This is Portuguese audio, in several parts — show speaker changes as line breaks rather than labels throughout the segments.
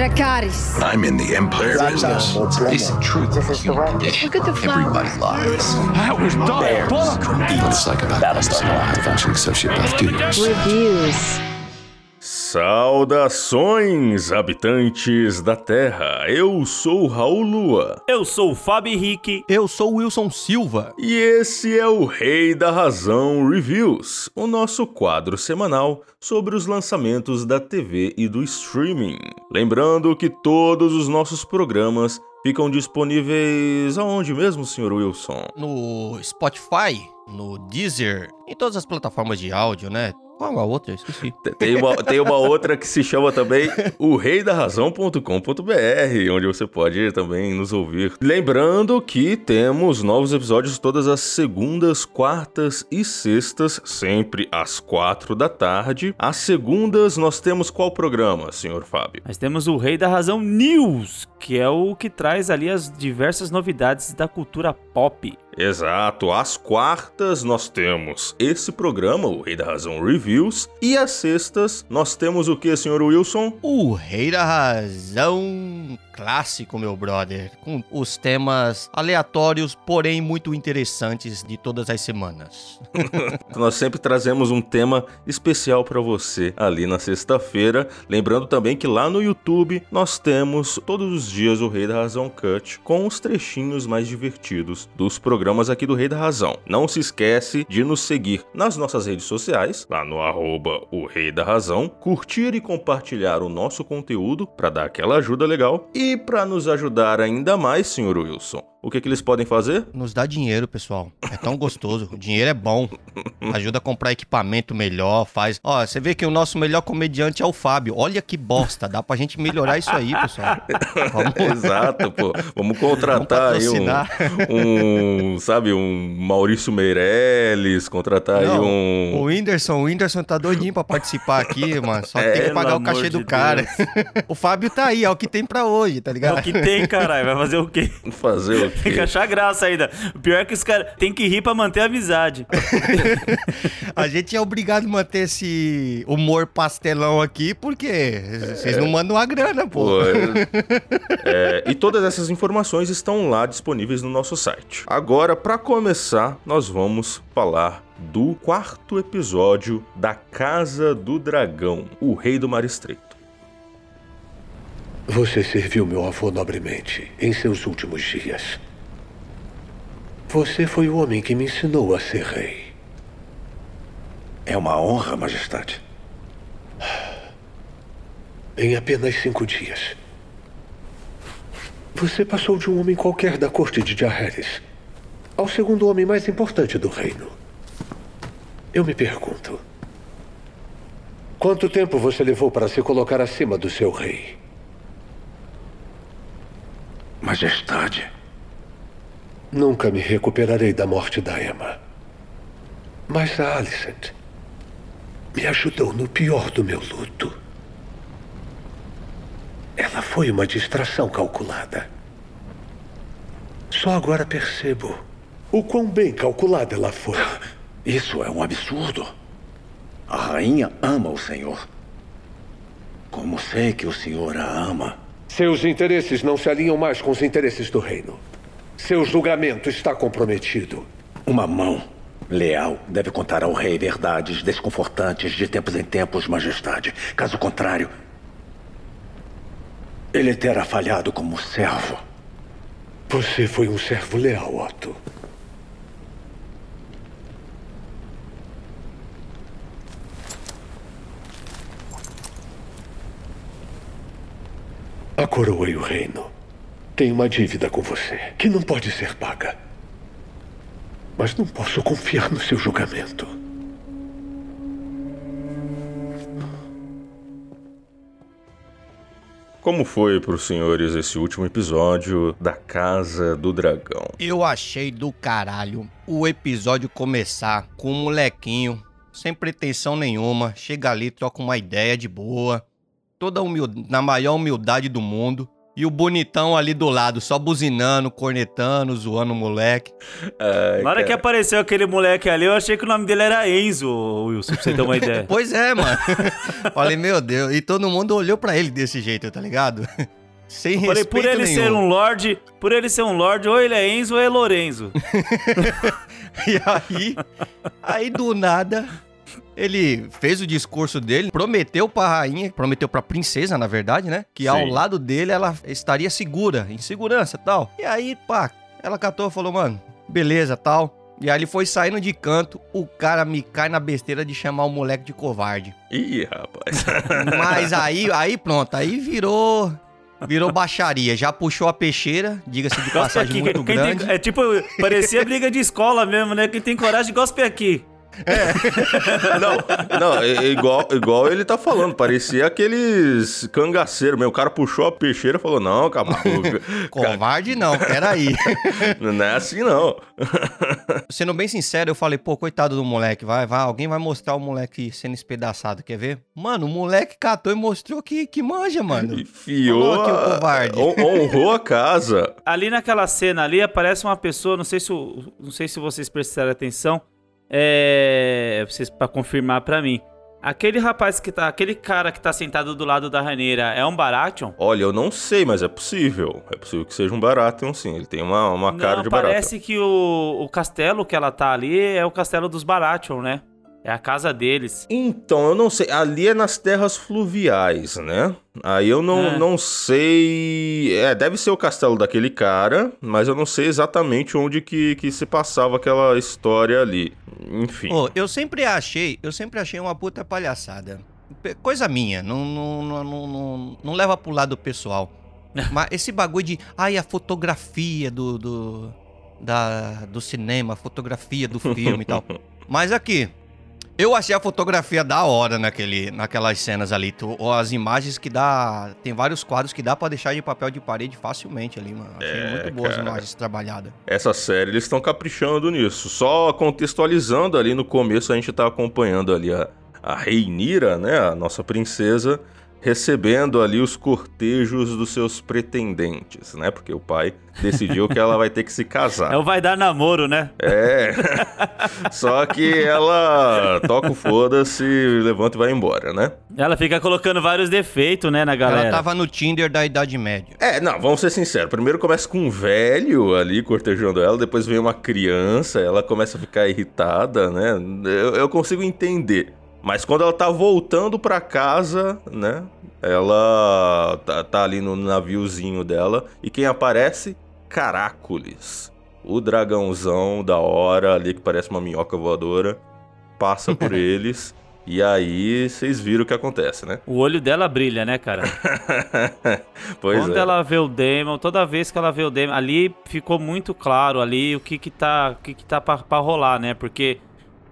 Dracarys.
I'm in the Empire business.
Basic truth of the human condition.
Look at the
Everybody
flowers.
lies.
That was diabolical.
What it's like about Battlestar Functioning Sociopath Duties.
Reviews.
Saudações, habitantes da Terra! Eu sou Raul Lua
Eu sou o Fábio Henrique.
Eu sou o Wilson Silva.
e esse é o Rei da Razão Reviews, o nosso quadro semanal sobre os lançamentos da TV e do streaming. Lembrando que todos os nossos programas ficam disponíveis aonde mesmo, Sr. Wilson?
No Spotify, no Deezer, em todas as plataformas de áudio, né? Qual a outra? Esqueci.
Tem uma, tem uma outra que se chama também o reidarrazão.com.br, onde você pode também nos ouvir. Lembrando que temos novos episódios todas as segundas, quartas e sextas, sempre às quatro da tarde. Às segundas nós temos qual programa, senhor Fábio?
Nós temos o Rei da Razão News, que é o que traz ali as diversas novidades da cultura pop.
Exato, às quartas nós temos esse programa, o Rei da Razão Reviews, e às sextas nós temos o que, senhor Wilson?
O Rei da Razão clássico, meu brother, com os temas aleatórios, porém muito interessantes de todas as semanas.
Nós sempre trazemos um tema especial para você ali na sexta-feira. Lembrando também que lá no YouTube nós temos todos os dias o Rei da Razão Cut com os trechinhos mais divertidos dos programas aqui do Rei da Razão. Não se esquece de nos seguir nas nossas redes sociais, lá no arroba o Rei da Razão, curtir e compartilhar o nosso conteúdo para dar aquela ajuda legal e para nos ajudar ainda mais, senhor Wilson. O que, que eles podem fazer?
Nos dá dinheiro, pessoal. É tão gostoso. O dinheiro é bom. Ajuda a comprar equipamento melhor, faz. Ó, você vê que o nosso melhor comediante é o Fábio. Olha que bosta. Dá pra gente melhorar isso aí, pessoal. Vamos
Exato, pô. Vamos contratar aí um, um, sabe, um Maurício Meirelles, contratar
Não,
aí um.
O Whindersson, o Whindersson tá doidinho pra participar aqui, mano. Só
É,
tem que pagar o cachê
amor
do
de
cara.
Deus.
o Fábio tá aí, é o que tem pra hoje, tá
É
ligado?
o que tem, caralho. Vai fazer o quê?
Fazer o
Tem que achar graça ainda. O pior é que os caras têm que rir pra manter a amizade.
A gente é obrigado a manter esse humor pastelão aqui, porque vocês não mandam a grana, pô.
Pô, é, e todas essas informações estão lá disponíveis no nosso site. Agora, para começar, nós vamos falar do quarto episódio da Casa do Dragão, o Rei do Mar Estreito.
Você serviu meu avô nobremente em seus últimos dias. Você foi o homem que me ensinou a ser rei.
É uma honra, majestade.
Em apenas cinco dias. Você passou de um homem qualquer da corte de Jaehaerys ao segundo homem mais importante do reino. Eu me pergunto: quanto tempo você levou para se colocar acima do seu rei?
Majestade.
Nunca me recuperarei da morte da Emma. Mas a Alicent me ajudou no pior do meu luto. Ela foi uma distração calculada. Só agora percebo o quão bem calculada ela foi.
Isso é um absurdo. A rainha ama o senhor. Como sei que o senhor a ama?
Seus interesses não se alinham mais com os interesses do reino. Seu julgamento está comprometido.
Uma mão leal deve contar ao rei verdades desconfortantes de tempos em tempos, majestade. Caso contrário, ele terá falhado como servo.
Você foi um servo leal, Otto. A coroa e o reino têm uma dívida com você que não pode ser paga. Mas não posso confiar no seu julgamento.
Como foi para os senhores esse último episódio da Casa do Dragão?
Eu achei do caralho o episódio começar com um molequinho, sem pretensão nenhuma, chega ali, troca uma ideia de boa, toda na maior humildade do mundo, E o bonitão ali do lado, só buzinando, cornetando, zoando o moleque.
Ai,
Na hora que
cara.
apareceu aquele moleque ali, eu achei que o nome dele era Enzo, Wilson, pra você ter uma ideia.
Pois é, mano. Falei, meu Deus. E todo mundo olhou pra ele desse jeito, tá ligado? Sem
Falei,
respeito
por ele
nenhum.
ser um lord, por ele ser um lord, ou ele é Enzo ou é Lorenzo.
E aí, aí do nada, ele fez o discurso dele, prometeu pra rainha, prometeu pra princesa, na verdade, né? Que ao
Sim.
lado dele ela estaria segura, em segurança e tal. E aí, pá, ela catou e falou, mano, beleza, tal. E aí ele foi saindo de canto, o cara me cai na besteira de chamar o moleque de covarde.
Ih, rapaz.
Mas aí, aí pronto, aí virou. Virou baixaria. Já puxou a peixeira, diga-se de passagem
aqui.
muito
Quem tem-
grande.
é tipo, parecia briga de escola mesmo, né? Quem tem coragem, gospe aqui.
Não, não, é- é igual, igual ele tá falando, parecia aqueles cangaceiros, meu. O cara puxou a peixeira e falou: Não, caboclo,
Covarde não, peraí.
não é assim não.
Sendo bem sincero, eu falei, pô, coitado do moleque, vai, vai, alguém vai mostrar o moleque sendo espedaçado, quer ver? Mano, o moleque catou e mostrou que, que manja, mano.
Enfiou,
Falou aqui o
a-
covarde.
hon- honrou a casa.
Ali naquela cena ali aparece uma pessoa, não sei se, não sei se vocês prestaram atenção, é, vocês para confirmar pra mim. Aquele rapaz que tá, aquele cara que tá sentado do lado da Raneira é um Baratheon?
Olha, eu não sei, mas é possível. É possível que seja um Baratheon, sim. Ele tem uma, uma cara
não,
de Baratheon.
parece que o, o castelo que ela tá ali é o castelo dos Baratheon, né? É a casa deles.
Então, eu não sei. Ali é nas terras fluviais, né? Aí eu não,
É.
não sei. É, deve ser o castelo daquele cara, mas eu não sei exatamente onde que, que se passava aquela história ali. Enfim.
Pô, eu sempre achei, eu sempre achei uma puta palhaçada. Coisa minha, não, não, não, não, não, não leva pro lado pessoal. Mas esse bagulho de, ai, a fotografia do, do, da, do cinema, a fotografia do filme e tal. Mas aqui, eu achei a fotografia da hora naquele, naquelas cenas ali. Tu, ou as imagens que dá. Tem vários quadros que dá pra deixar de papel de parede facilmente ali, mano. Achei
É,
muito boas
cara.
imagens trabalhadas.
Essa série, eles estão caprichando nisso. Só contextualizando ali no começo, a gente tá acompanhando ali a, a Reinira, né? A nossa princesa, recebendo ali os cortejos dos seus pretendentes, né? Porque o pai decidiu que ela vai ter que se casar.
É o vai dar namoro, né?
É. Só que ela toca o foda-se, levanta e vai embora, né?
Ela fica colocando vários defeitos, né, na galera.
Ela tava no Tinder da Idade Média.
É, não, vamos ser sinceros. Primeiro começa com um velho ali cortejando ela, depois vem uma criança, ela começa a ficar irritada, né? Eu, eu consigo entender. Mas quando ela tá voltando pra casa, né? Ela tá, tá ali no naviozinho dela e quem aparece? Caracoles. O dragãozão da hora ali que parece uma minhoca voadora passa por eles e aí vocês viram o que acontece, né?
O olho dela brilha, né, cara?
pois
Quando
é.
ela vê o Demon, toda vez que ela vê o Demon, ali ficou muito claro ali o que que tá, o que que tá pra, pra rolar, né? Porque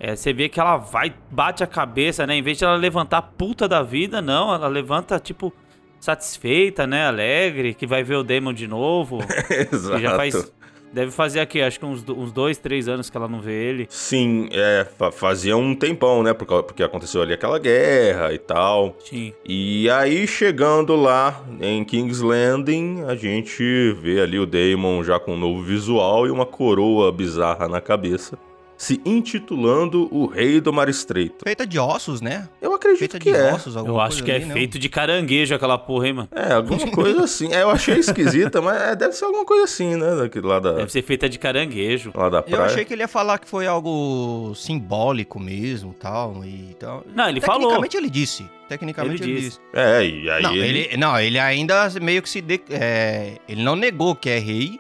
é, você vê que ela vai, bate a cabeça, né? Em vez de ela levantar puta da vida, não, ela levanta, tipo, satisfeita, né? Alegre, que vai ver o Demon de novo.
Exato.
que já faz, deve fazer aqui, acho que uns, uns dois, três anos que ela não vê ele.
Sim, é, fa- fazia um tempão, né? Porque, porque aconteceu ali aquela guerra e tal.
Sim.
E aí, chegando lá em King's Landing, a gente vê ali o Daemon já com um novo visual e uma coroa bizarra na cabeça, se intitulando o Rei do Mar Estreito.
Feita de ossos, né?
Eu acredito
Feita
que
de
é.
ossos, alguma
Eu acho
coisa
que é
ali, né?
feito de caranguejo aquela porra, hein, mano?
É, alguma coisa assim. É, eu achei esquisita, mas é, deve ser alguma coisa assim, né? Daqui, lá, da,
Deve ser feita de caranguejo.
lá da
Eu
praia.
achei que ele ia falar que foi algo simbólico mesmo, tal, e tal.
Não, ele falou.
Tecnicamente ele disse. Tecnicamente
Ele
ele,
disse.
disse.
É, e aí
Não
ele...
ele... não, ele ainda meio que se... de- é, Ele não negou que é rei,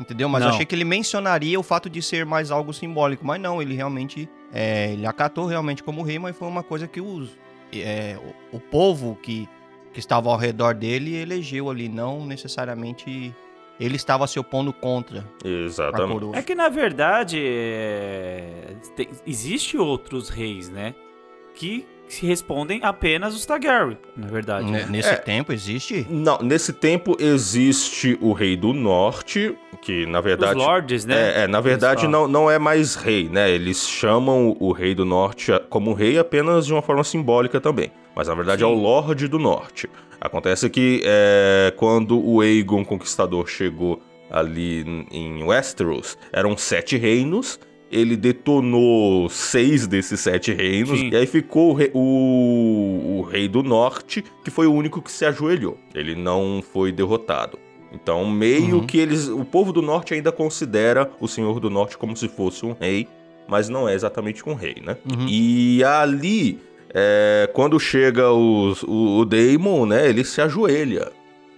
entendeu? Mas eu
Não.
achei que ele mencionaria o fato de ser mais algo simbólico. Mas não, ele realmente... é, ele acatou realmente como rei, mas foi uma coisa que os... é, o, o povo que, que estava ao redor dele elegeu ali, não necessariamente... Ele estava se opondo contra a
Exatamente.
coroa.
É que na verdade é, tem- existe outros reis, né? Que se respondem apenas os Targaryen, na verdade.
Ne-
né?
Nesse
É.
tempo existe...
Não, nesse tempo existe o Rei do Norte, que na
Os
verdade...
lords, né?
É, é, na verdade não, não é mais rei, né? Eles chamam o Rei do Norte como rei apenas de uma forma simbólica também. mas na verdade é o Lorde do Norte. Acontece que é, quando o Aegon Conquistador chegou ali em Westeros, eram sete reinos. Ele detonou seis desses sete reinos.
Sim.
E aí ficou o rei, o- o rei do norte, que foi o único que se ajoelhou. Ele não foi derrotado. Então, meio
Uhum.
que eles. O povo do norte ainda considera o senhor do norte como se fosse um rei, mas não é exatamente um rei, né?
Uhum.
E ali, é, quando chega os- o, o Daemon, né? Ele se ajoelha.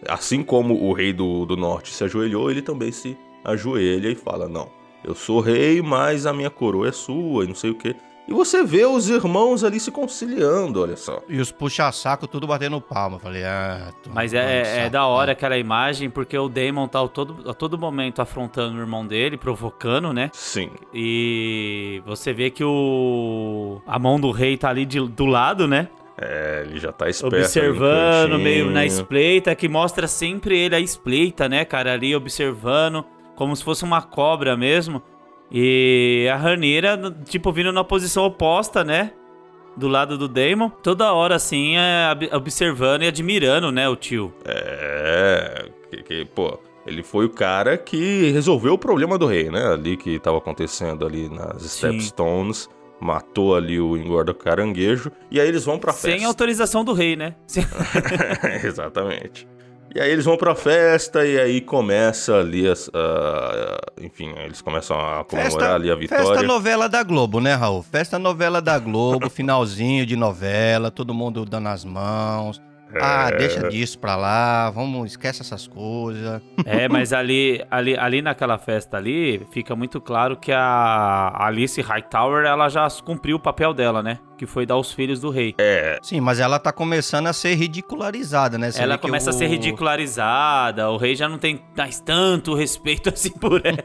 Assim como o rei do, do norte se ajoelhou, ele também se ajoelha e fala: Não, eu sou rei, mas a minha coroa é sua e não sei o quê. E você vê os irmãos ali se conciliando, olha só.
E os puxa-saco tudo batendo palma. Falei, ah...
Mas é, é
saco.
da hora aquela imagem, porque o Damon tá a todo, a todo momento afrontando o irmão dele, provocando, né?
Sim.
E você vê que o. A mão do rei tá ali de- do lado, né?
É, ele já tá esperto.
observando, meio na espleita, que mostra sempre ele a espleita, né, cara, ali observando, como se fosse uma cobra mesmo. E a Ranira, tipo, vindo na posição oposta, né? Do lado do Damon, toda hora assim, é, ob- observando e admirando, né, o tio.
É, que, que, pô, ele foi o cara que resolveu o problema do rei, né? Ali que tava acontecendo ali nas. Stepstones. Matou ali o engorda caranguejo. E aí eles vão pra
Sem
festa.
autorização do rei, né? Sem-
Exatamente. E aí eles vão pra festa e aí começa ali as. ah, enfim, eles começam a comemorar
Festa,
ali a vitória.
festa novela da Globo, né, Raul? Festa novela da Globo, finalzinho de novela, todo mundo dando as mãos. Ah,
É.
deixa disso pra lá, vamos, esquece essas coisas.
É, mas ali, ali, ali naquela festa ali, fica muito claro que a Alice Hightower, ela já cumpriu o papel dela, né? Que foi dar os filhos do rei.
É,
Sim, mas ela tá começando a ser ridicularizada, né? Você
ela começa a
o-
ser ridicularizada, o rei já não tem mais tanto respeito assim por ela.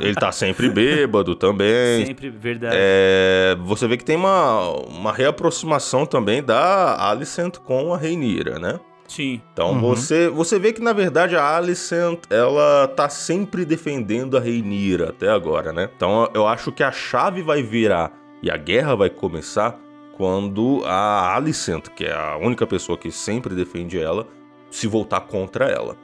ele tá sempre bêbado também.
Sempre, verdade.
É, você vê que tem uma, uma reaproximação também da Alicent com a Reinira, né?
Sim.
Então
Uhum.
você, você vê que na verdade a Alicent ela tá sempre defendendo a Reinira até agora, né? Então eu acho que a chave vai virar e a guerra vai começar quando a Alicent, que é a única pessoa que sempre defende ela, se voltar contra ela.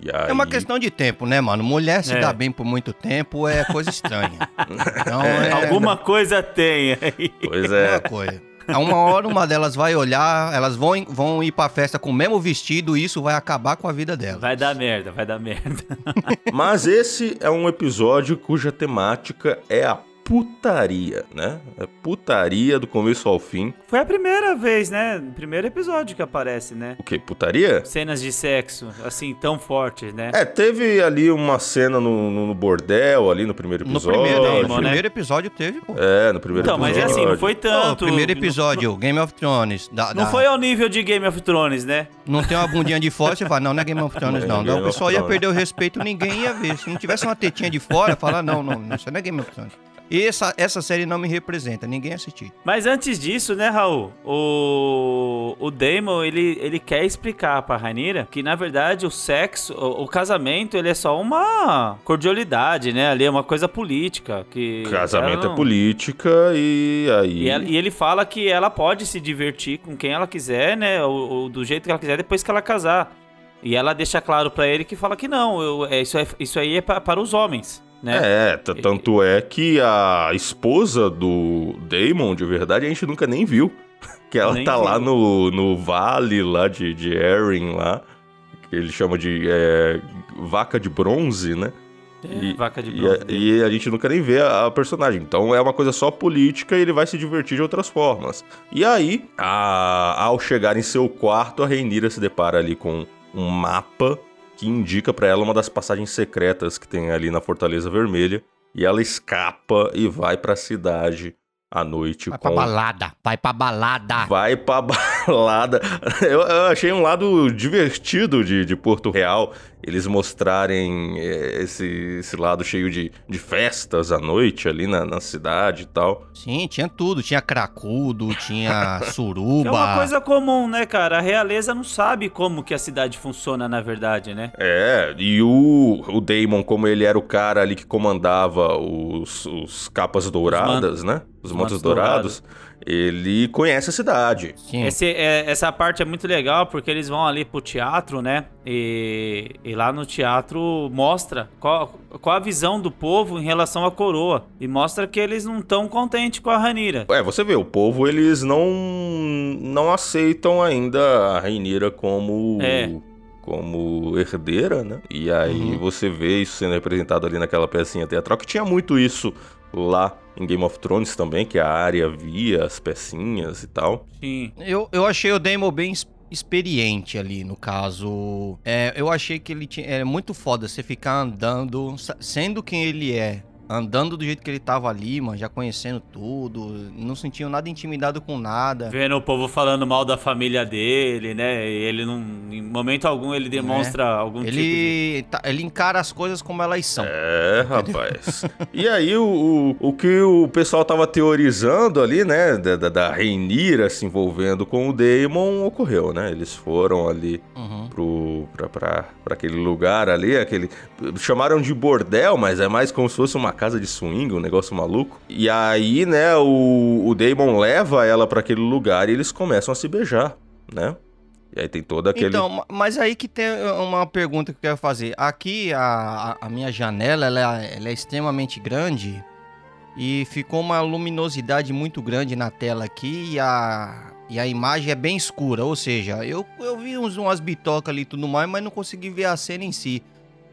E aí...
É uma questão de tempo, né, mano? Mulher se
É.
dá bem por muito tempo é coisa estranha. Então é
Alguma coisa tem aí.
Pois
uma
é.
coisa. A uma hora uma delas vai olhar, elas vão, vão ir pra festa com o mesmo vestido e isso vai acabar com a vida dela.
Vai dar merda, vai dar merda.
Mas esse é um episódio cuja temática é a putaria, né? É putaria do começo ao fim.
Foi a primeira vez, né? Primeiro episódio que aparece, né?
O que? Putaria?
Cenas de sexo, assim, tão fortes, né?
É, teve ali uma cena no, no- no bordel, ali no primeiro
No
episódio.
primeiro,
Damon,
no
né?
primeiro episódio teve, pô.
É, no primeiro
Então, mas
episódio.
é assim, não foi tanto.
o primeiro episódio, Game of Thrones. da-
Não
da-
foi ao nível de Game of Thrones, né?
Não tem uma bundinha de fora, você fala, não, não é Game of Thrones,
Não é
não.
Game
Daí o pessoal ia perder o respeito, ninguém ia ver. Se não tivesse uma tetinha de fora, fala, não, não, não, isso não é Game of Thrones. E essa, essa série não me representa, ninguém assistiu.
Mas antes disso, né, Raul? O, o Damon, ele, ele quer explicar pra Rainira que, na verdade, o sexo, o, o casamento, ele é só uma cordialidade, né? Ali é uma coisa política. Que
Casamento
ela
é
não-
política e aí.
E, ela- e ele fala que ela pode se divertir com quem ela quiser, né? Ou, ou do jeito que ela quiser depois que ela casar. E ela deixa claro pra ele que fala que não, eu- é, isso, é, isso aí é pa- para os homens, né?
É, tanto é que a esposa do Damon, de verdade, a gente nunca nem viu. Que ela
Nem
tá
viu.
lá no, no vale lá de, de Erin lá. Que ele chama de é, vaca de bronze, né?
É, vaca de
E
bronze.
a,
dele.
e a gente nunca nem vê a, a personagem. Então é uma coisa só política e ele vai se divertir de outras formas. E aí, a- ao chegar em seu quarto, a Reinira se depara ali com um mapa que indica pra ela uma das passagens secretas que tem ali na Fortaleza Vermelha. E ela escapa e vai pra cidade à noite
Vai pra
com
balada, vai pra balada.
Vai pra balada. Eu, eu achei um lado divertido de, de Porto Real. Eles mostrarem eh, esse, esse lado cheio de, de festas à noite ali na, na cidade e tal.
Sim, tinha tudo. Tinha cracudo, tinha suruba.
É uma coisa comum, né, cara? A realeza não sabe como que a cidade funciona, na verdade, né?
É, e o, o Damon, como ele era o cara ali que comandava os, os capas douradas, né? os Montes Dourados, ele conhece a cidade.
Sim.
Esse, é, essa parte é muito legal porque eles vão ali pro teatro, né? E, e lá no teatro mostra qual, qual a visão do povo em relação à coroa. E mostra que eles não estão contentes com a Ranira.
É, você vê, o povo, eles não não aceitam ainda a Rainira como...
É.
Como herdeira, né? E aí
Uhum.
você vê isso sendo representado ali naquela pecinha teatral, que tinha muito isso lá em Game of Thrones também, que a área via as pecinhas e tal.
Sim.
Eu, eu achei o Daemon bem experiente ali, no caso. É, eu achei que ele tinha. É muito foda você ficar andando, sendo quem ele é. Andando do jeito que ele tava ali, mano, já conhecendo tudo. Não sentia nada intimidado com nada.
Vendo o povo falando mal da família dele, né? E ele não. Em momento algum ele demonstra algum tipo de.
Ele, tá- ele encara as coisas como elas são.
É, rapaz. e aí, o, o, o que o pessoal tava teorizando ali, né, da, da, da Rhaenyra se envolvendo com o Daemon, ocorreu, né? Eles foram ali
Uhum.
pro, pra, pra, pra aquele lugar ali, aquele... Chamaram de bordel, mas é mais como se fosse uma casa de swing, um negócio maluco. E aí, né, o, o Daemon leva ela pra aquele lugar e eles começam a se beijar, né? E aí tem todo aquele...
Então, ma- mas aí que tem uma pergunta que eu quero fazer. Aqui, a, a- a minha janela, ela, ela é extremamente grande e ficou uma luminosidade muito grande na tela aqui e a, e a imagem é bem escura. Ou seja, eu, eu vi uns, umas bitocas ali e tudo mais, mas não consegui ver a cena em si.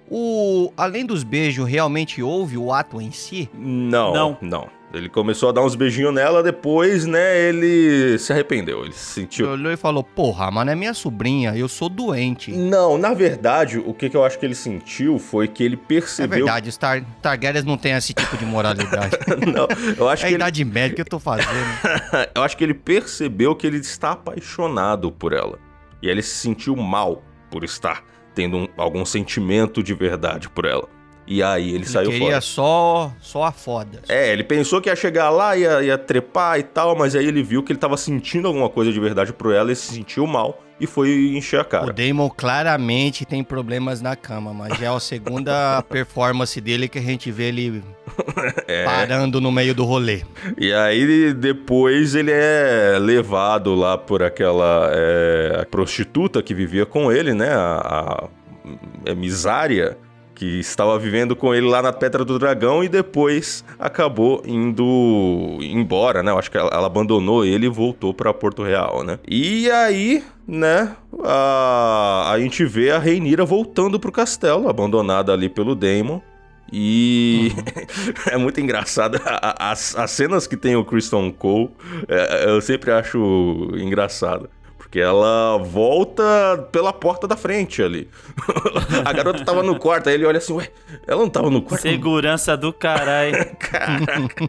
O, além dos beijos, realmente houve o ato em si?
Não, não,
Não.
Ele começou a dar uns beijinhos nela, depois, né, ele se arrependeu. Ele se sentiu.
Ele olhou e falou, porra, mas não é minha sobrinha, eu sou doente.
Não, na verdade, o que, que eu acho que ele sentiu foi que ele
É
percebeu.
verdade, os Tar Targaryens não tem esse tipo de moralidade.
não, eu acho
É a
que ele,
idade média que eu tô fazendo.
eu acho que ele percebeu que ele está apaixonado por ela. E ele se sentiu mal por estar tendo um- algum sentimento de verdade por ela. E aí ele,
Ele
saiu
queria
fora.
só, só a foda.
É, ele pensou que ia chegar lá, ia, ia trepar e tal, mas aí ele viu que ele tava sentindo alguma coisa de verdade por ela e se sentiu mal e foi encher a
O
cara.
Damon claramente tem problemas na cama, mas já é a segunda performance dele que a gente vê ele
É.
parando no meio do rolê.
E aí depois ele é levado lá por aquela é, prostituta que vivia com ele, né? A, a é, Misária, que estava vivendo com ele lá na Pedra do Dragão e depois acabou indo embora, né? Eu acho que ela, ela abandonou ele e voltou para Porto Real, né? E aí, né? A, a gente vê a Reinira voltando pro castelo, abandonada ali pelo Daemon. E é muito engraçado. As, as cenas que tem o Kristen Cole, é, eu sempre acho engraçado. Porque ela volta pela porta da frente ali. a garota tava no quarto, aí ele olha assim, ué, ela não tava no quarto?
Segurança do caralho.
Caraca.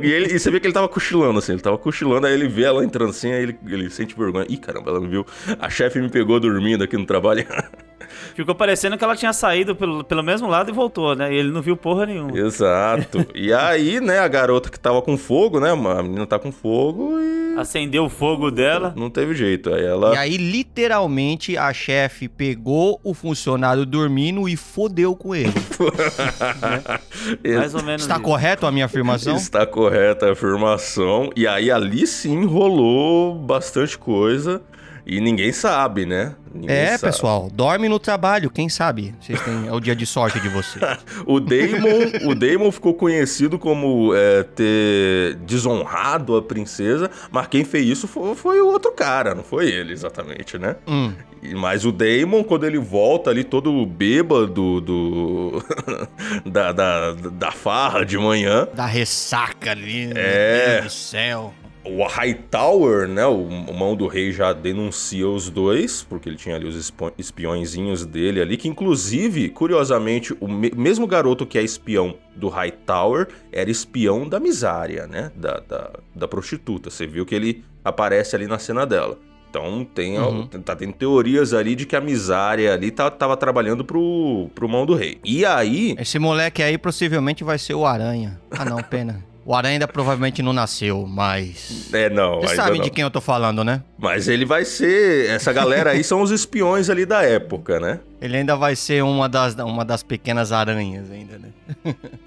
e, ele, e você vê que ele tava cochilando, assim, ele tava cochilando, aí ele vê ela entrando assim, aí ele, ele sente vergonha. Ih, caramba, ela me viu. A chefe me pegou dormindo aqui no trabalho.
Ficou parecendo que ela tinha saído pelo, pelo mesmo lado e voltou, né? E ele não viu porra nenhuma.
Exato. E aí, né, a garota que tava com fogo, né, a menina tá com fogo e
Acendeu o fogo dela.
não teve jeito. Aí ela...
E aí, literalmente, a chefe pegou o funcionário dormindo e fodeu com ele.
Mais ou menos
Está
isso.
correto a minha afirmação?
Está correta a afirmação. E aí ali sim rolou bastante coisa. E ninguém sabe, né? Ninguém
É,
sabe.
pessoal, dorme no trabalho, quem sabe? Vocês têm, é o dia de sorte de vocês.
O Daemon, o Daemon ficou conhecido como é, ter desonrado a princesa, mas quem fez isso foi, foi o outro cara, não foi ele exatamente, né?
Hum,
E- Mas o Daemon, quando ele volta ali todo bêbado do, da, da, da farra de manhã,
da ressaca ali, meu
É.
Deus do céu.
O Hightower, né, o, mão do rei já denuncia os dois, porque ele tinha ali os espiõezinhos dele ali, que inclusive, curiosamente, o me- mesmo garoto que é espião do Hightower era espião da Misária, né, da, da, da prostituta. Você viu que ele aparece ali na cena dela. Então tem,
Uhum.
tá tendo teorias ali de que a Misária ali tá, tava trabalhando pro, pro mão do rei. E aí,
Esse moleque aí possivelmente vai ser o Aranha. Ah, não, pena. O Aranha ainda provavelmente não nasceu, mas.
É, não.
Vocês sabem
não.
de quem eu tô falando, né?
Mas ele vai ser. Essa galera aí são os espiões ali da época, né?
Ele ainda vai ser uma das, uma das pequenas aranhas, ainda, né?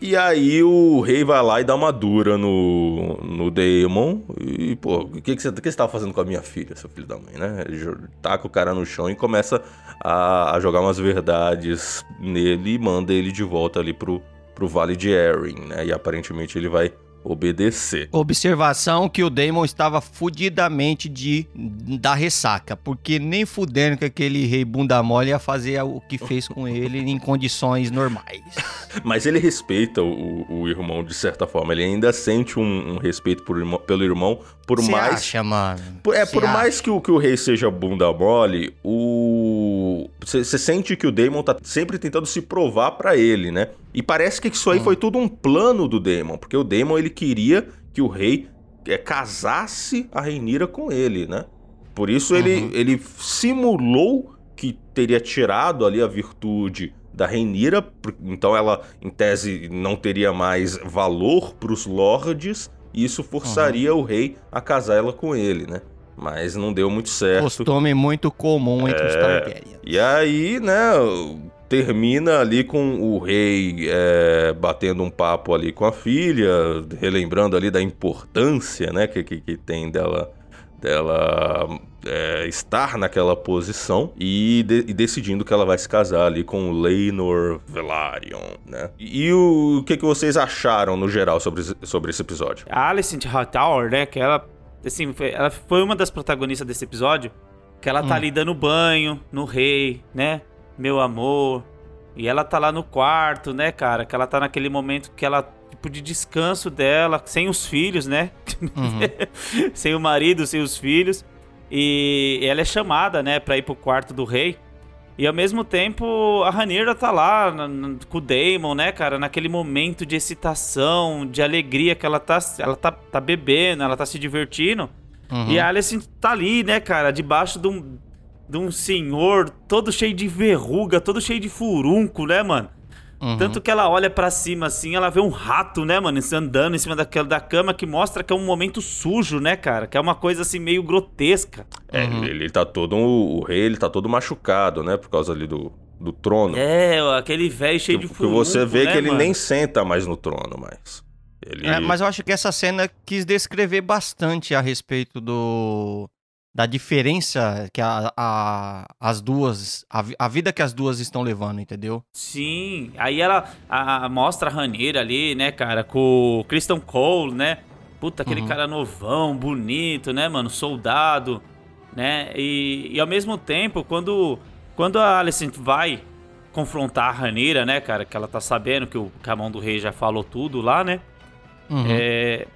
E aí o rei vai lá e dá uma dura no, no Daemon. E, pô, o que, que, você, que você tava fazendo com a minha filha, seu filho da mãe, né? Ele taca o cara no chão e começa a, a jogar umas verdades nele e manda ele de volta ali pro, pro Vale de Erin, né? E aparentemente ele vai obedecer.
Observação que o Damon estava fudidamente de da ressaca, porque nem fudendo que aquele rei bunda mole ia fazer o que fez com ele em condições normais.
Mas ele respeita o, o irmão de certa forma. Ele ainda sente um, um respeito por pelo irmão, por
Cê
mais.
acha, mano?
É,
Cê
por
acha?
mais que o, que o rei seja bunda mole, o. Você sente que o Daemon tá sempre tentando se provar pra ele, né? E parece que isso aí
Hum.
foi tudo um plano do Daemon, porque o Daemon ele queria que o rei é, casasse a Rhaenyra com ele, né? Por isso ele,
Uhum.
ele simulou que teria tirado ali a virtude da por- então ela, em tese, não teria mais valor pros lords, e isso forçaria
Uhum.
o rei a casar ela com ele, né? Mas não deu muito certo.
Costume muito comum entre
É.
os Targaryen.
E aí, né, termina ali com o rei é, batendo um papo ali com a filha, relembrando ali da importância, né, que, que, que tem dela dela é, estar naquela posição e, de- e decidindo que ela vai se casar ali com o Leinor Velaryon, né? E o, que, que vocês acharam no geral sobre, esse- sobre esse episódio?
A Alicent Hightower, né, que ela, assim, foi, ela foi uma das protagonistas desse episódio, que ela tá
Hum.
ali dando banho no rei, né, meu amor, e ela tá lá no quarto, né, cara, que ela tá naquele momento que ela, tipo, de descanso dela, sem os filhos, né,
Uhum.
sem o marido, sem os filhos, e ela é chamada, né, pra ir pro quarto do rei, e ao mesmo tempo, a Rhaenyra tá lá com o Daemon, né, cara? Naquele momento de excitação, de alegria que ela tá, ela tá, tá bebendo, ela tá se divertindo.
Uhum.
E a Alicent tá ali, né, cara? Debaixo de um, de um senhor todo cheio de verruga, todo cheio de furunco, né, mano?
Uhum.
Tanto que ela olha pra cima assim, ela vê um rato, né, mano, andando em cima daquela, da cama, que mostra que é um momento sujo, né, cara? Que é uma coisa assim meio grotesca.
É, ele, ele tá todo. O rei, ele tá todo machucado, né? Por causa ali do, do trono.
É, aquele velho cheio de
que, que
furunco,
você vê
né,
que ele
mano?
nem senta mais no trono, mas. Ele...
É, mas eu acho que essa cena quis descrever bastante a respeito do da diferença que a, a- as duas a, a vida que as duas estão levando, entendeu?
Sim, aí ela a- a- mostra a Raneira ali, né, cara, com o Christian Cole, né? Puta, aquele
Uhum.
cara novão, bonito, né, mano? Soldado, né? E, e ao mesmo tempo, quando, quando a Alicent vai confrontar a Raneira, né, cara, que ela tá sabendo que o Camão do Rei já falou tudo lá, né?
Uhum.
É,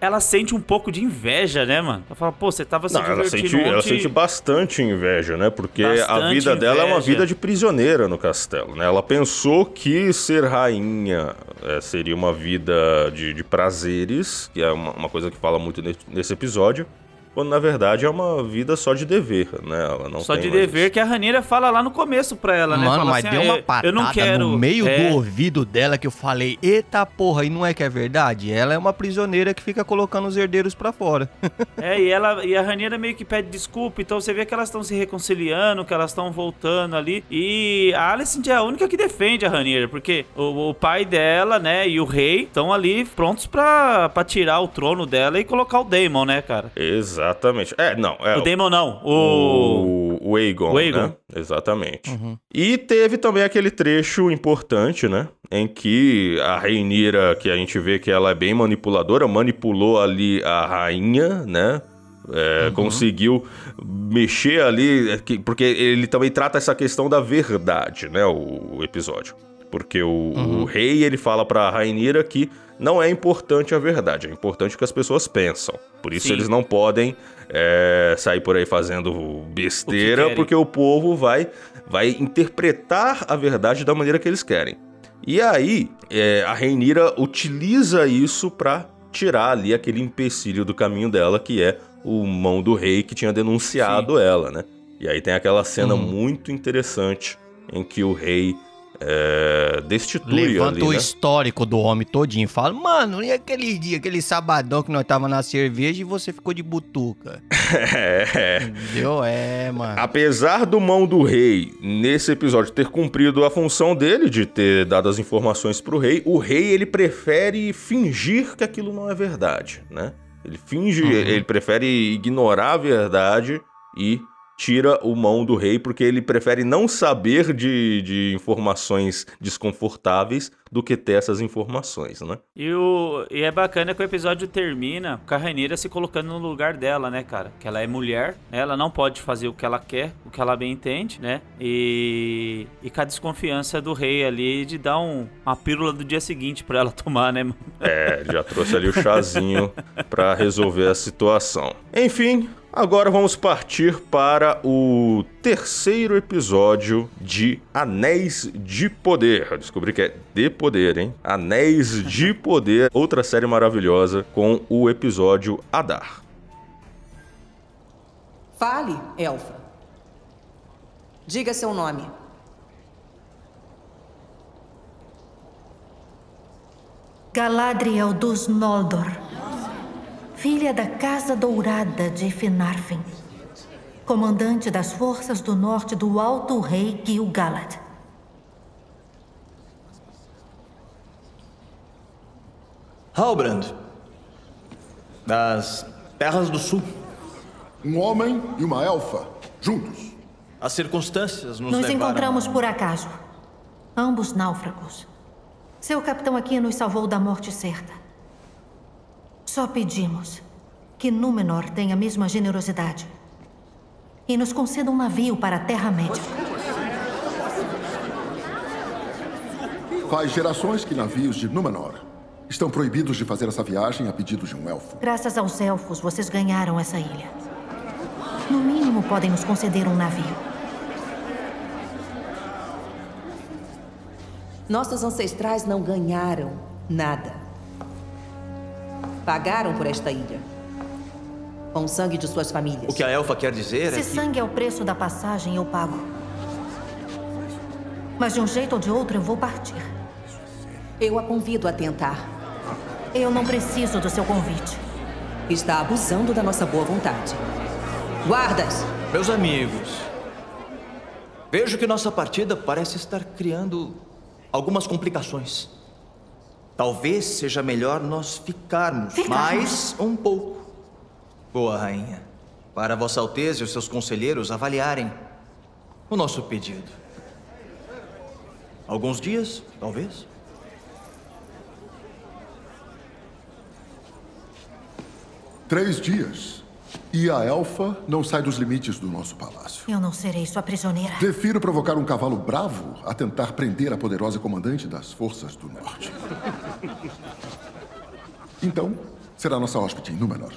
ela sente um pouco de inveja, né, mano? Ela fala, pô, você tava se
Não, ela sente, ela sente bastante inveja, né? Porque a
Bastante
vida dela é uma
inveja.
vida de prisioneira no castelo, né? Ela pensou que ser rainha é, seria uma vida de, de prazeres, que é uma, uma coisa que fala muito nesse episódio, quando na verdade é uma vida só de dever, né? Ela não
Só
tem
de dever que a Raneira fala lá no começo pra ela, né?
Mano,
Fala
mas
assim,
deu
"Ah,
uma
eu-
patada
eu não quero,
no meio
é,
do ouvido dela que eu falei, eita porra, e não é que é verdade? Ela é uma prisioneira que fica colocando os herdeiros pra fora.
É, e, ela, e a Raneira meio que pede desculpa, então você vê que elas estão se reconciliando, que elas estão voltando ali. E a Alicent é a única que defende a Raneira, porque o, o pai dela, né, e o rei estão ali prontos pra, pra tirar o trono dela e colocar o Daemon, né, cara?
Exatamente. É, não, é.
O Daemon não, o...
O, o Aegon,
O Aegon.
né? Exatamente.
Uhum.
E teve também aquele trecho importante, né? Em que a Reinira, que a gente vê que ela é bem manipuladora, manipulou ali a rainha, né? É, Conseguiu mexer ali, é, que- porque ele também trata essa questão da verdade, né? O episódio. Porque o, o rei, ele fala pra Rainira que não é importante a verdade, é importante o que as pessoas pensam. Por isso
Sim.
eles não podem é, sair por aí fazendo besteira,
querem.
porque o povo vai, vai interpretar a verdade da maneira que eles querem. E aí, é, a Reinira utiliza isso pra tirar ali aquele empecilho do caminho dela, que é o mão do rei que tinha denunciado ela, né? E aí tem aquela cena
Uhum.
muito interessante em que o rei é, destitui
Levanta
ali,
o
né?
histórico do homem todinho. Fala, mano, e aquele dia, aquele sabadão que nós tava na cerveja e você ficou de butuca?
É,
Entendeu? É, mano.
Apesar do mão do rei nesse episódio ter cumprido a função dele de ter dado as informações pro rei, o rei ele prefere fingir que aquilo não é verdade, né? Ele finge, ele prefere ignorar a verdade e tira o mão do rei porque ele prefere não saber de, de informações desconfortáveis do que ter essas informações, né?
E, o, e é bacana que o episódio termina com a Rainira se colocando no lugar dela, né, cara? Que ela é mulher, né? ela não pode fazer o que ela quer, o que ela bem entende, né? E, e com a desconfiança do rei ali de dar um, uma pílula do dia seguinte pra ela tomar, né, mano?
É, já trouxe ali o chazinho pra resolver a situação. Enfim, agora vamos partir para o terceiro episódio de Anéis de Poder. Eu descobri que é de poder, hein? Anéis de Poder, outra série maravilhosa com o episódio Adar.
Fale, elfa. Diga seu nome.
Galadriel dos Noldor, filha da Casa Dourada de Finarfin, comandante das forças do norte do Alto Rei Gil-galad.
Halbrand, das Terras do Sul.
Um homem e uma elfa, juntos.
As circunstâncias nos,
Nos
levaram
encontramos
a-
por acaso, ambos náufragos. Seu capitão aqui nos salvou da morte certa. Só pedimos que Númenor tenha a mesma generosidade e nos conceda um navio para a Terra-média.
Faz gerações que navios de Númenor estão proibidos de fazer essa viagem a pedido de um elfo.
Graças aos elfos, vocês ganharam essa ilha. No mínimo, podem nos conceder um navio.
Nossos ancestrais não ganharam nada. Pagaram por esta ilha. Com o sangue de suas famílias.
O que a elfa quer dizer é
Se
que...
sangue é o preço da passagem, eu pago. Mas de um jeito ou de outro, eu vou partir.
Eu a convido a tentar.
Eu não preciso do seu convite.
Está abusando da nossa boa vontade. Guardas!
Meus amigos, vejo que nossa partida parece estar criando algumas complicações. Talvez seja melhor nós ficarmos
Ficarmos?
mais um pouco. Boa rainha, para Vossa Alteza e os seus conselheiros avaliarem o nosso pedido. Alguns dias, talvez.
Três dias. E a elfa não sai dos limites do nosso palácio.
Eu não serei sua prisioneira.
Prefiro provocar um cavalo bravo a tentar prender a poderosa comandante das forças do norte. Então, será nossa hóspede em Númenor.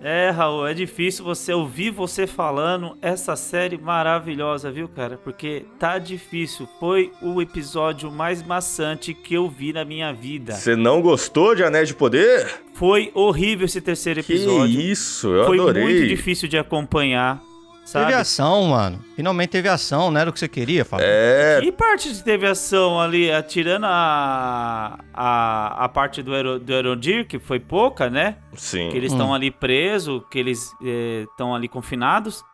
É, Raul, é difícil você ouvir você falando essa série maravilhosa, viu, cara? Porque tá difícil. Foi o episódio mais maçante que eu vi na minha vida.
Você não gostou de Anéis de Poder?
Foi horrível esse terceiro
Que
episódio.
isso, eu
Foi
adorei.
muito difícil de acompanhar, sabe?
Teve ação, mano. Finalmente teve ação, não era o que você queria, Fábio?
É,
Que parte que teve ação ali? Tirando a, a, a parte do, Ero, do Erodir, que foi pouca, né?
sim.
Que eles estão ali presos, que eles estão ali confinados.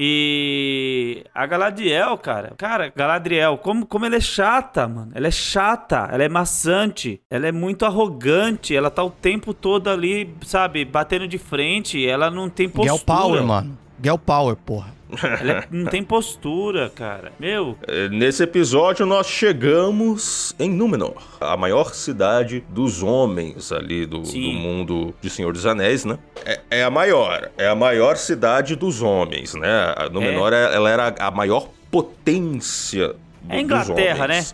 E a Galadriel, cara. Cara, Galadriel, como, como ela é chata, mano. Ela é chata, ela é maçante, ela é muito arrogante. Ela tá o tempo todo ali, sabe, batendo de frente. Ela não tem postura.
Girl Power, mano. Girl Power, porra.
Ela é- não tem postura, cara. Meu,
É, Nesse episódio nós chegamos em Númenor, a maior cidade dos homens ali do, do mundo de Senhor dos Anéis, né? É, é a maior, é a maior cidade dos homens, né? A Númenor é- ela era a maior potência do,
é Inglaterra, né?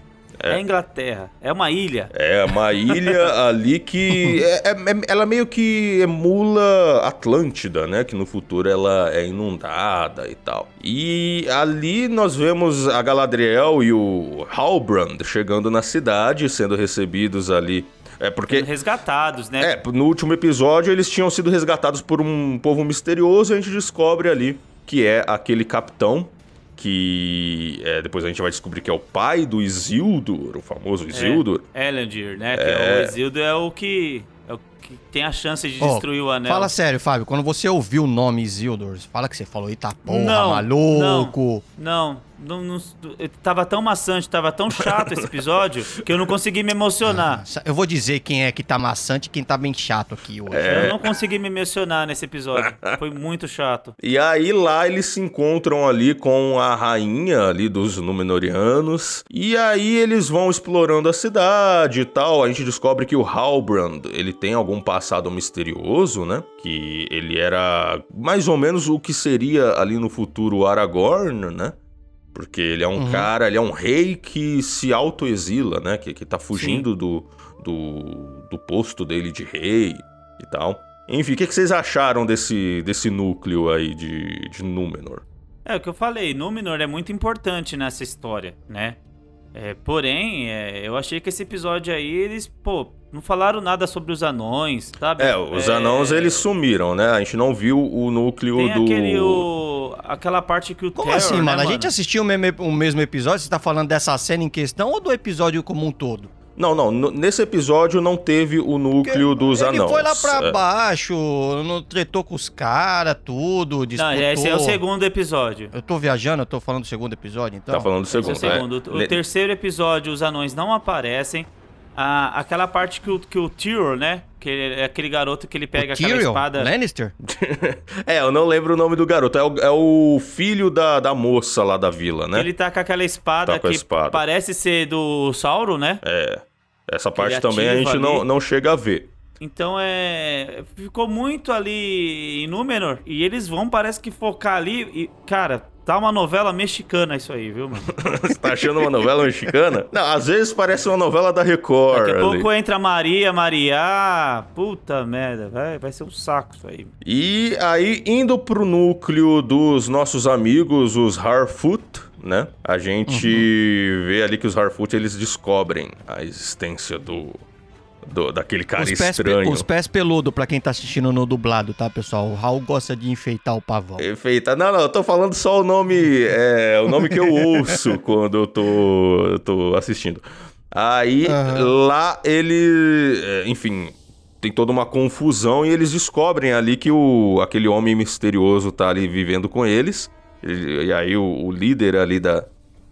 Homens.
É. Inglaterra. É uma ilha.
É uma ilha ali que. é- é- é- ela meio que emula Atlântida, né? Que no futuro ela é inundada e tal. E ali nós vemos a Galadriel e o Halbrand chegando na cidade, sendo recebidos ali. É porque.
Resgatados, né?
É, no último episódio eles tinham sido resgatados por um povo misterioso e a gente descobre ali que é aquele capitão que é, depois a gente vai descobrir que é o pai do Isildur, o famoso Isildur.
É, Elendil, né?
É.
o Isildur é o que, é o que tem a chance de destruir o anel.
Fala sério, Fábio, quando você ouviu o nome Isildur, fala que você falou, eita porra,
Não,
maluco.
Não, não, não, eu tava tão maçante, tava tão chato esse episódio que eu não consegui me emocionar.
Sa- Eu vou dizer quem é que tá maçante e quem tá bem chato aqui hoje.
É.
Eu não consegui me emocionar nesse episódio. Foi muito chato.
E aí lá eles se encontram ali com a rainha ali dos Númenóreanos. E aí eles vão explorando a cidade e tal. A gente descobre que o Halbrand, ele tem algum passado misterioso, né? Que ele era mais ou menos o que seria ali no futuro o Aragorn, né? Porque ele é um
Uhum.
cara, ele é um rei que se autoexila, né? Que, que tá fugindo do, do, do posto dele de rei e tal. Enfim, o que, que vocês acharam desse, desse núcleo aí de, de Númenor?
É o que eu falei, Númenor é muito importante nessa história, né? É, porém, é, eu achei que esse episódio aí, eles, pô, não falaram nada sobre os anões, sabe?
É, os anãos eles sumiram, né? A gente não viu o núcleo
Tem
do.
aquele, o, aquela parte que o
Como
Terror,
assim,
né,
mano? A gente assistiu o mesmo, o mesmo episódio? Você tá falando dessa cena em questão ou do episódio como um todo?
Não, não. nesse episódio não teve o núcleo dos
Ele
anãos.
foi lá pra
É.
baixo, não tretou com os caras, tudo,
Não,
disputou.
esse é o segundo episódio.
Eu tô viajando, eu tô falando do segundo episódio, então?
Tá falando do
Esse é
segundo.
o segundo.
é.
O terceiro episódio, os anões não aparecem. Ah, aquela parte que o, que o Tyrion, né? Que ele- é aquele garoto que ele pega
o
aquela
Tyrion
espada.
Lannister?
É, eu não lembro o nome do garoto. É o, é o filho da, da moça lá da vila, né?
Ele tá com aquela espada
Tá com a
que
espada.
parece ser do Sauro, né?
É. Essa parte também a gente não, não chega a ver.
Então é. Ficou muito ali em Númenor. E eles vão, parece que focar ali. E, cara, tá uma novela mexicana isso aí, viu, mano?
Você tá achando uma novela mexicana? Não, às vezes parece uma novela da Record.
Daqui a
ali.
pouco entra Maria, Maria. Ah, puta merda, vai, vai ser um saco isso aí.
E aí, indo pro núcleo dos nossos amigos, os Harfoot, né? A gente
Uhum.
vê ali que os Harfoot, eles descobrem a existência do... do- daquele cara
Os pés,
estranho.
os pés peludos, pra quem tá assistindo no dublado, tá, pessoal? O Raul gosta de enfeitar o pavão.
Feita. Não, não, eu tô falando só o nome, é, o nome que eu ouço quando eu tô, eu tô assistindo. Aí, lá ele, é, enfim, tem toda uma confusão e eles descobrem ali que o, aquele homem misterioso tá ali vivendo com eles. E, e aí o, o líder ali da,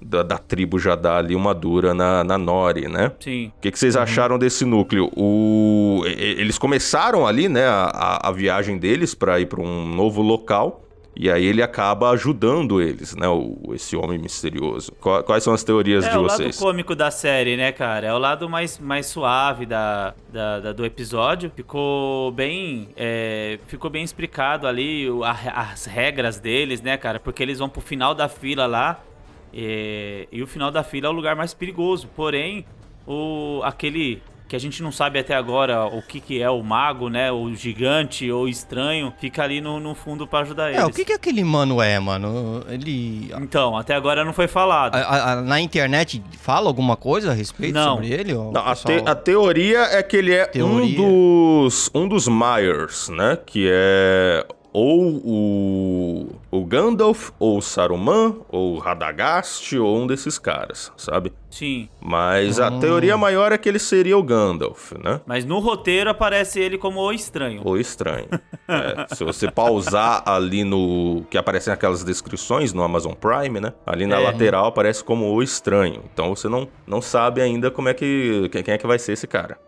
da, da tribo já dá ali uma dura na, na Nori, né?
Sim.
O que, que vocês acharam desse núcleo? O... Eles começaram ali, né, a, a- viagem deles para ir para um novo local. E aí ele acaba ajudando eles, né? O, esse homem misterioso. Qua- Quais são as teorias
É
de
o lado
vocês?
cômico da série, né, cara? É o lado mais, mais suave da, da- da- do episódio. Ficou bem. é, ficou bem explicado ali a- as regras deles, né, cara? Porque eles vão pro final da fila lá. É, e o final da fila é o lugar mais perigoso. Porém, o, aquele. Que a gente não sabe até agora o que, que é o mago, né? O gigante ou estranho, fica ali no, no fundo pra ajudar eles.
É, o que, que aquele mano é, mano? Ele.
Então, até agora não foi falado.
a- a- a- na internet fala alguma coisa a respeito
Não.
sobre ele?
Não, a,
pessoal-
te- a teoria é que ele é
Teoria.
um dos um dos Myers, né? Que é ou o, o Gandalf, ou o Saruman, ou o Radagast, ou um desses caras, sabe?
Sim.
Mas
Hum.
a teoria maior é que ele seria o Gandalf, né?
Mas no roteiro aparece ele como o estranho.
Ou estranho. É, se você pausar ali no. que aparecem aquelas descrições no Amazon Prime, né? Ali na
É.
lateral aparece como o estranho. Então você não, não sabe ainda como é que. quem é que vai ser esse cara,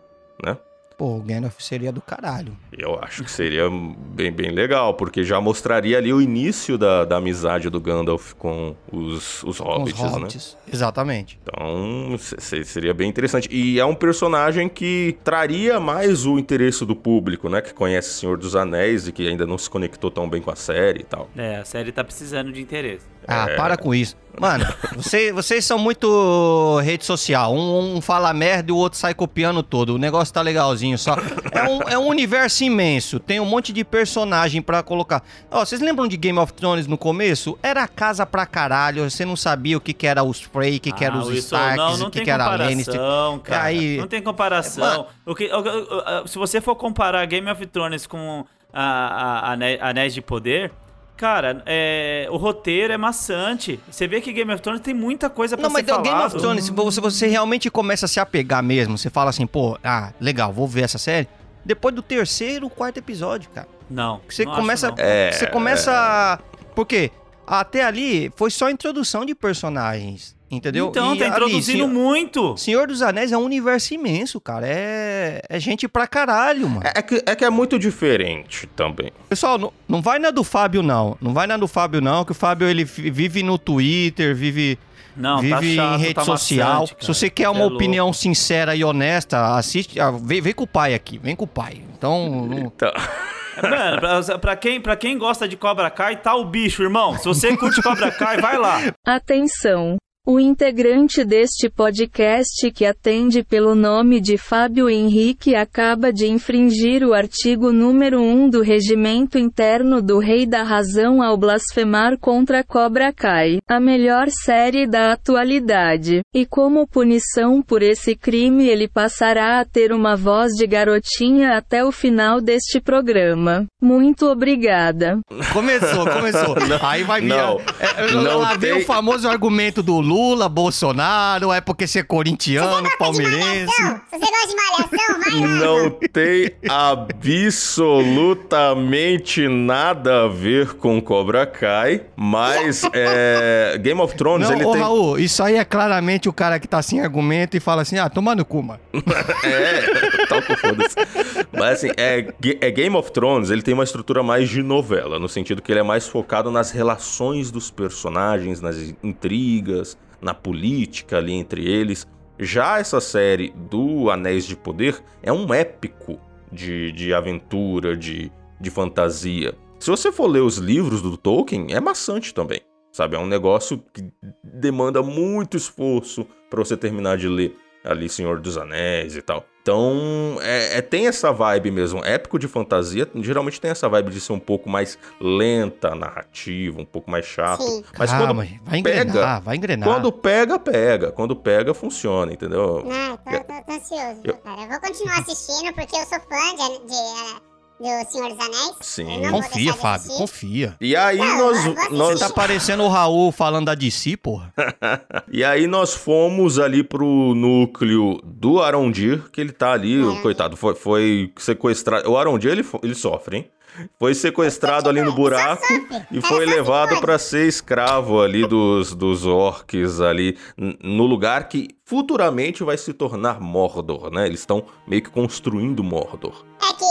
né?
Pô, o Gandalf seria do caralho.
Eu acho que seria bem, bem legal, porque já mostraria ali o início da, da amizade do Gandalf com os, os
Com
hobbits,
os
né?
hobbits. Exatamente.
Então, se- se- seria bem interessante. E é um personagem que traria mais o interesse do público, né? Que conhece o Senhor dos Anéis e que ainda não se conectou tão bem com a série e tal.
É, a série tá precisando de interesse.
Ah,
É.
para com isso. Mano, você- vocês são muito rede social. Um, um fala merda e o outro sai copiando todo. O negócio tá legalzinho só. É um, é um universo imenso. Tem um monte de personagem pra colocar. Ó, vocês lembram de Game of Thrones no começo? Era casa pra caralho. Você não sabia o que, que era os Frey, o que, que era
Ah,
os
Wilson,
Starks,
não, não
o que,
tem
que era Lannister.
comparação, cara.
Aí-
Não tem comparação. O que, o- o- se você for comparar Game of Thrones com a, a, Ane- Anéis de Poder, Cara, é, o roteiro é maçante. Você vê que Game of Thrones tem muita coisa pra
Não,
ser
mas o Game
falado.
of Thrones, se você, você realmente começa a se apegar mesmo, você fala assim, pô, ah, legal, vou ver essa série. Depois do terceiro, quarto episódio, cara.
Não.
Você
não acho,
começa.
não.
É,
você começa. Por quê? Até ali foi só introdução de personagens. Entendeu?
Então,
E
tá
ali,
introduzindo
Senhor-
muito.
Senhor dos Anéis é um universo imenso, cara. É, é gente pra caralho, mano.
É que, é que é muito diferente também.
Pessoal, não, não vai na do Fábio, não. Não vai na do Fábio, não, que o Fábio ele vi- vive no Twitter, vive,
Não,
vive
tá chato,
em rede
tá
social.
maçante,
Se você quer
Cê
uma
é
opinião
louco.
sincera e honesta, assiste. ah, vem, vem com o pai aqui, vem com o pai. Então, não-
Tá.
Mano, pra, pra quem, pra quem gosta de Cobra Kai, tá o bicho, irmão. Se você curte Cobra Kai, vai lá.
Atenção! O integrante deste podcast que atende pelo nome de Fábio Henrique acaba de infringir o artigo número 1 do Regimento Interno do Rei da Razão ao blasfemar contra Cobra Kai, a melhor série da atualidade. E como punição por esse crime, ele passará a ter uma voz de garotinha até o final deste programa. Muito obrigada.
Começou, começou. Aí vai vir.
Não,
é, é,
não
lá vem
tem-
o famoso argumento do Lula, Bolsonaro, é porque você é corintiano, palmeirense.
Se você gosta de malhação, vai lá.
Não tem absolutamente nada a ver com Cobra Kai, mas é, Game of Thrones
Não,
ele
ô
tem.
Raul, isso aí é claramente o cara que tá sem argumento e fala assim: ah, toma no cu, mano.
É, toca o foda-se. Mas assim, é, é Game of Thrones, ele tem uma estrutura mais de novela, no sentido que ele é mais focado nas relações dos personagens, nas intrigas, na política ali entre eles. Já essa série do Anéis de Poder é um épico de, de aventura, de, de fantasia. Se você for ler os livros do Tolkien, é maçante também. Sabe, é um negócio que demanda muito esforço para você terminar de ler ali Senhor dos Anéis e tal. Então, é, é- tem essa vibe mesmo. Épico de fantasia, geralmente tem essa vibe de ser um pouco mais lenta a narrativa, um pouco mais chato.
Sim.
Mas
Calma,
quando
vai engrenar,
pega,
vai engrenar.
quando pega, pega. Quando pega, funciona, entendeu?
Não, tô, tô, tô ansioso, viu, cara. Eu vou continuar assistindo porque eu sou fã de, de, eh, do Senhor dos Anéis.
Sim.
Confia,
de
Fábio,
assistir.
confia.
E aí
Não,
nós, nós
Você tá parecendo o Raul falando da DC, porra.
E aí nós fomos ali pro núcleo do Arondir, que ele tá ali, o coitado, foi, foi sequestrado. O Arondir, ele, ele sofre, hein? Foi sequestrado ali no buraco e foi levado pra ser escravo ali dos, dos orcs ali, no lugar que futuramente vai se tornar Mordor, né? Eles estão meio que construindo Mordor.
É que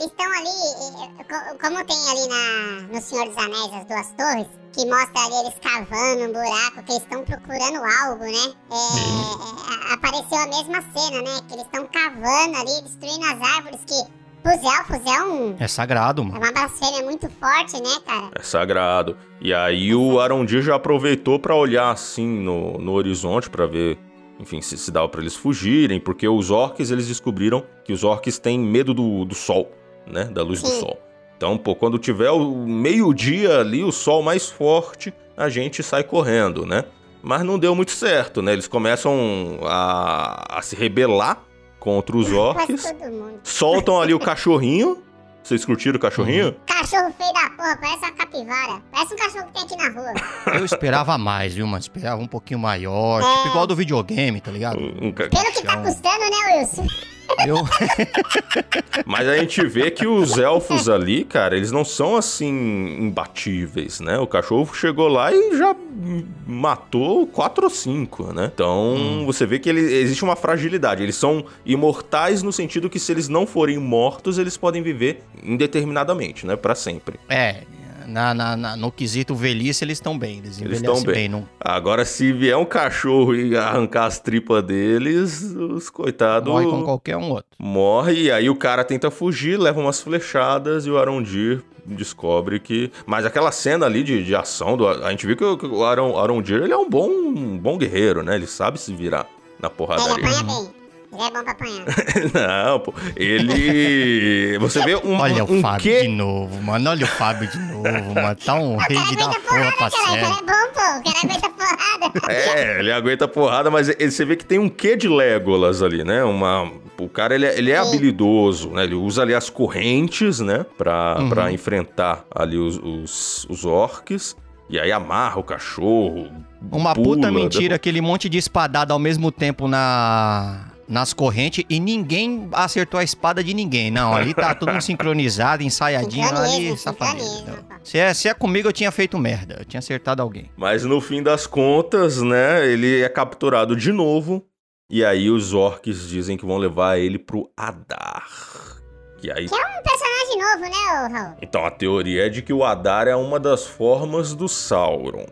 eles estão ali, co- como tem ali na, no Senhor dos Anéis as duas torres, que mostra ali eles cavando um buraco, que eles estão procurando algo, né? É, é, apareceu a mesma cena, né? Que eles estão cavando ali, destruindo as árvores, que pros elfos é um...
É sagrado,
É
mano.
uma blasfêmia muito forte, né, cara?
É sagrado. E aí o Arondir já aproveitou pra olhar assim no, no horizonte pra ver, enfim, se, se dava pra eles fugirem, porque os orcs eles descobriram que os orcs têm medo do, do sol, né? Da luz do
Sim.
sol. Então, pô, quando tiver o meio-dia ali, o sol mais forte, a gente sai correndo, né? Mas não deu muito certo, né? Eles começam a, a se rebelar contra os orcs, soltam ali o cachorrinho. Vocês curtiram o cachorrinho?
Cachorro feio da porra, parece uma capivara. Parece um cachorro que tem aqui na rua.
Eu esperava mais, viu, mano? Esperava um pouquinho maior,
É.
tipo igual do videogame, tá ligado?
Um ca-
Pelo que tá custando, né, Wilson?
Eu...
Mas a gente vê que os elfos ali, cara, eles não são assim imbatíveis, né? O cachorro chegou lá e já matou quatro ou cinco, né? Então você vê que ele, existe uma fragilidade. Eles são imortais no sentido que se eles não forem mortos, eles podem viver indeterminadamente, né? Pra sempre.
É, na, na- na- no quesito velhice eles estão bem. Eles
Eles
envelhecem
estão bem.
bem. não
Agora, se vier um cachorro e arrancar as tripas deles, os coitados.
morre com qualquer um outro.
Morre, e aí o cara tenta fugir, leva umas flechadas e o Arondir descobre que. Mas aquela cena ali de, de ação, do... a gente viu que o, que o Aron, Arondir ele é um bom, um bom guerreiro, né? Ele sabe se virar na
Ele
porradaria.
apanha bem. Ele é bom pra apanhar.
Não, pô. Ele. Você vê um.
Olha
um
o Fábio
quê?
de novo, mano. Olha o Fábio de novo, mano. Tá um rei de dar porra pra
Cara, o cara
série.
é bom, pô. O cara aguenta porrada.
É, ele aguenta porrada, mas ele- você vê que tem um quê de Legolas ali, né? Uma, o cara, ele, é- ele é habilidoso, né? Ele usa ali as correntes, né? Pra,
Uhum.
pra enfrentar ali os, os, os orcs. E aí amarra o cachorro.
Uma
pula,
puta mentira,
depois-
aquele monte de espadada ao mesmo tempo na nas correntes e ninguém acertou a espada de ninguém. Não, ali tá tudo um sincronizado, ensaiadinho ali,
Sincronismo, pô.
Se é, se é comigo, eu tinha feito merda. Eu tinha acertado alguém.
Mas no fim das contas, né? Ele é capturado de novo. E aí os orcs dizem que vão levar ele pro Adar. E aí
Que é um personagem novo, né, ô Raul?
Então, a teoria é de que o Adar é uma das formas do Sauron.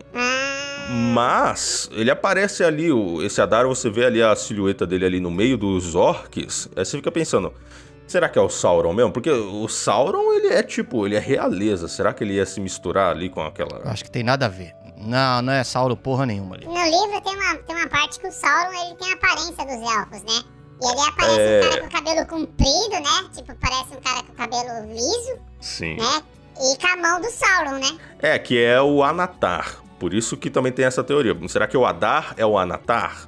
Mas ele aparece ali, o- esse Adar, você vê ali a silhueta dele ali no meio dos orcs. Aí você fica pensando, será que é o Sauron mesmo? Porque o Sauron, ele é tipo, ele é realeza. Será que ele ia se misturar ali com aquela...
Acho que tem nada a ver. Não, não é Sauron porra nenhuma ali.
No livro tem uma, tem uma parte que o Sauron ele tem a aparência dos elfos, né? E ali aparece
É.
um cara com cabelo comprido, né? Tipo, parece um cara com cabelo liso,
Sim.
né? E com a mão do Sauron, né?
É, que é o Anatar. Por isso que também tem essa teoria. Será que o Adar é o Anatar?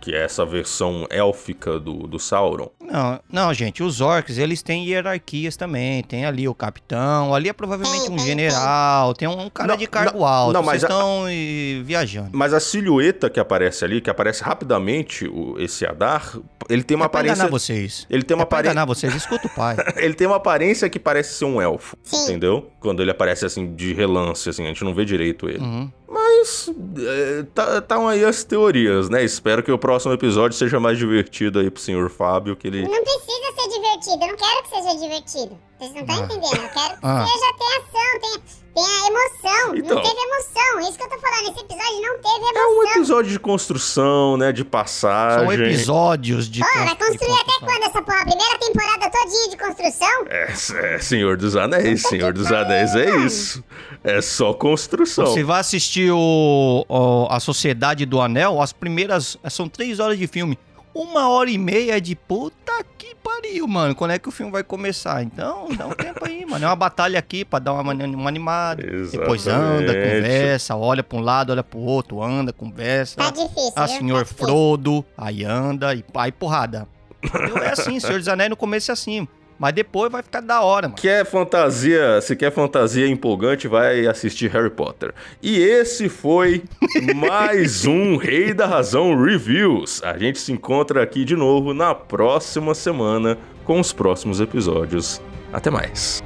Que é essa versão élfica do, do Sauron?
Não, não, gente, os orcs, eles têm hierarquias também. Tem ali o capitão, ali é provavelmente um general, tem um cara
Não,
de cargo
não,
alto.
não, mas
Vocês
a-
estão eh, viajando.
Mas a silhueta que aparece ali, que aparece rapidamente, o- esse Adar, ele tem uma
É pra
aparência.
enganar vocês.
Ele tem uma
É pra
aparência.
enganar vocês, escuta o pai.
ele tem uma aparência que parece ser um elfo. Entendeu? Quando ele aparece assim de relance, assim, a gente não vê direito ele.
Uhum.
Mas é, tá, tá aí as teorias, né? Espero que o próximo episódio seja mais divertido aí pro senhor Fábio, que ele.
Não precisa ser divertido, eu não quero que seja divertido. Vocês não estão
Ah.
entendendo. Eu quero que
Ah.
seja, tenha ação, tenha, tenha emoção.
Então.
Não teve emoção, isso que eu tô falando. Esse episódio não teve
É um
emoção.
episódio de construção, né? De passagem.
São episódios de.
Pô, vai construir até quando essa porra? A primeira temporada todinha de construção?
É, é Senhor dos Anéis, Senhor dos Anéis é isso. É só construção.
Você vai assistir o, o- a Sociedade do Anel, as primeiras. São três horas de filme. Uma hora e meia é de puta que pariu, mano. Quando é que o filme vai começar? Então, dá um tempo aí, mano. É uma batalha aqui pra dar uma, uma animada. Depois anda,
Exatamente.
conversa, olha pra um lado, olha pro outro, anda, conversa.
Tá difícil,
Ah, senhor
Tá.
Frodo, aí anda e aí porrada. Entendeu? É assim, Senhor dos Anéis no começo é assim. Mas depois vai ficar da hora, mano.
Quer fantasia, se quer fantasia empolgante, vai assistir Harry Potter. E esse foi mais um Rei da Razão Reviews. A gente se encontra aqui de novo na próxima semana com os próximos episódios. Até mais.